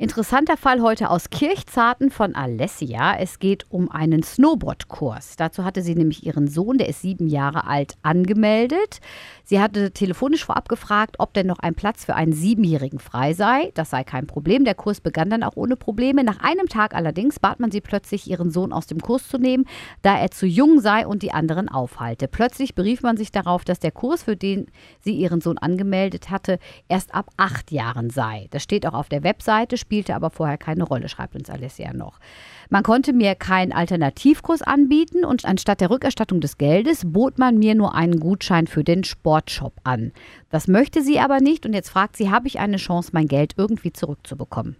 Interessanter Fall heute aus Kirchzarten von Alessia. Es geht um einen Snowboardkurs. Dazu hatte sie nämlich ihren Sohn, der ist sieben Jahre alt, angemeldet. Sie hatte telefonisch vorab gefragt, ob denn noch ein Platz für einen Siebenjährigen frei sei. Das sei kein Problem. Der Kurs begann dann auch ohne Probleme. Nach einem Tag allerdings bat man sie plötzlich, ihren Sohn aus dem Kurs zu nehmen, da er zu jung sei und die anderen aufhalte. Plötzlich berief man sich darauf, dass der Kurs, für den sie ihren Sohn angemeldet hatte, erst ab acht Jahren sei. Das steht auch auf der Webseite spielte aber vorher keine Rolle, schreibt uns Alessia noch. Man konnte mir keinen Alternativkurs anbieten und anstatt der Rückerstattung des Geldes bot man mir nur einen Gutschein für den Sportshop an. Das möchte sie aber nicht und jetzt fragt sie, habe ich eine Chance, mein Geld irgendwie zurückzubekommen?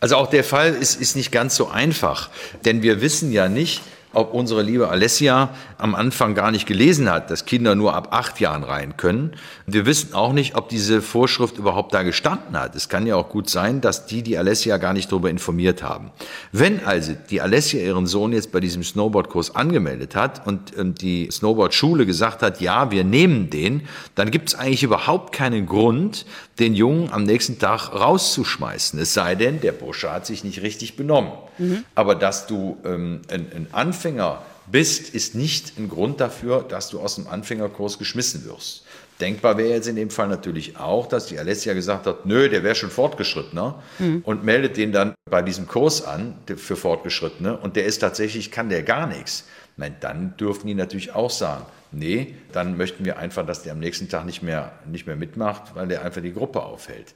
Also auch der Fall ist, ist nicht ganz so einfach, denn wir wissen ja nicht, ob unsere liebe Alessia am Anfang gar nicht gelesen hat, dass Kinder nur ab acht Jahren rein können. Wir wissen auch nicht, ob diese Vorschrift überhaupt da gestanden hat. Es kann ja auch gut sein, dass die die Alessia gar nicht darüber informiert haben. Wenn also die Alessia ihren Sohn jetzt bei diesem Snowboardkurs angemeldet hat und die Snowboardschule gesagt hat, ja, wir nehmen den, dann gibt es eigentlich überhaupt keinen Grund, den Jungen am nächsten Tag rauszuschmeißen. Es sei denn, der Bursche hat sich nicht richtig benommen. Mhm. Aber dass du ähm, ein, ein Anfänger bist, ist nicht ein Grund dafür, dass du aus dem Anfängerkurs geschmissen wirst. Denkbar wäre jetzt in dem Fall natürlich auch, dass die Alessia gesagt hat, nö, der wäre schon Fortgeschrittener mhm. und meldet den dann bei diesem Kurs an für Fortgeschrittene und der ist tatsächlich, kann der gar nichts. Meine, dann dürfen die natürlich auch sagen, nee, dann möchten wir einfach, dass der am nächsten Tag nicht mehr, nicht mehr mitmacht, weil der einfach die Gruppe aufhält.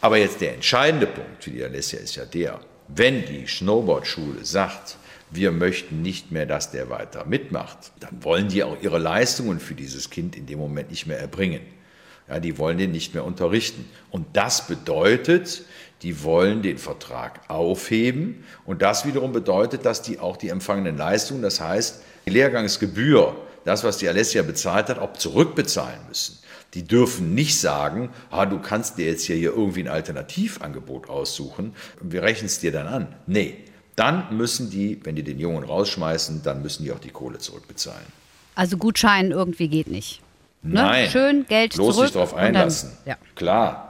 Aber jetzt der entscheidende Punkt für die Alessia ist ja der, wenn die Snowboardschule sagt, wir möchten nicht mehr, dass der weiter mitmacht, dann wollen die auch ihre Leistungen für dieses Kind in dem Moment nicht mehr erbringen. Ja, die wollen den nicht mehr unterrichten. Und das bedeutet, die wollen den Vertrag aufheben. Und das wiederum bedeutet, dass die auch die empfangenen Leistungen, das heißt die Lehrgangsgebühr, das, was die Alessia bezahlt hat, auch zurückbezahlen müssen. Die dürfen nicht sagen, ah, du kannst dir jetzt hier irgendwie ein Alternativangebot aussuchen, wir rechnen es dir dann an. Nee, dann müssen die, wenn die den Jungen rausschmeißen, dann müssen die auch die Kohle zurückbezahlen. Also Gutschein irgendwie geht nicht. Ne? Nein. Schön Geld bloß zurück. sich darauf einlassen. Dann, ja. Klar.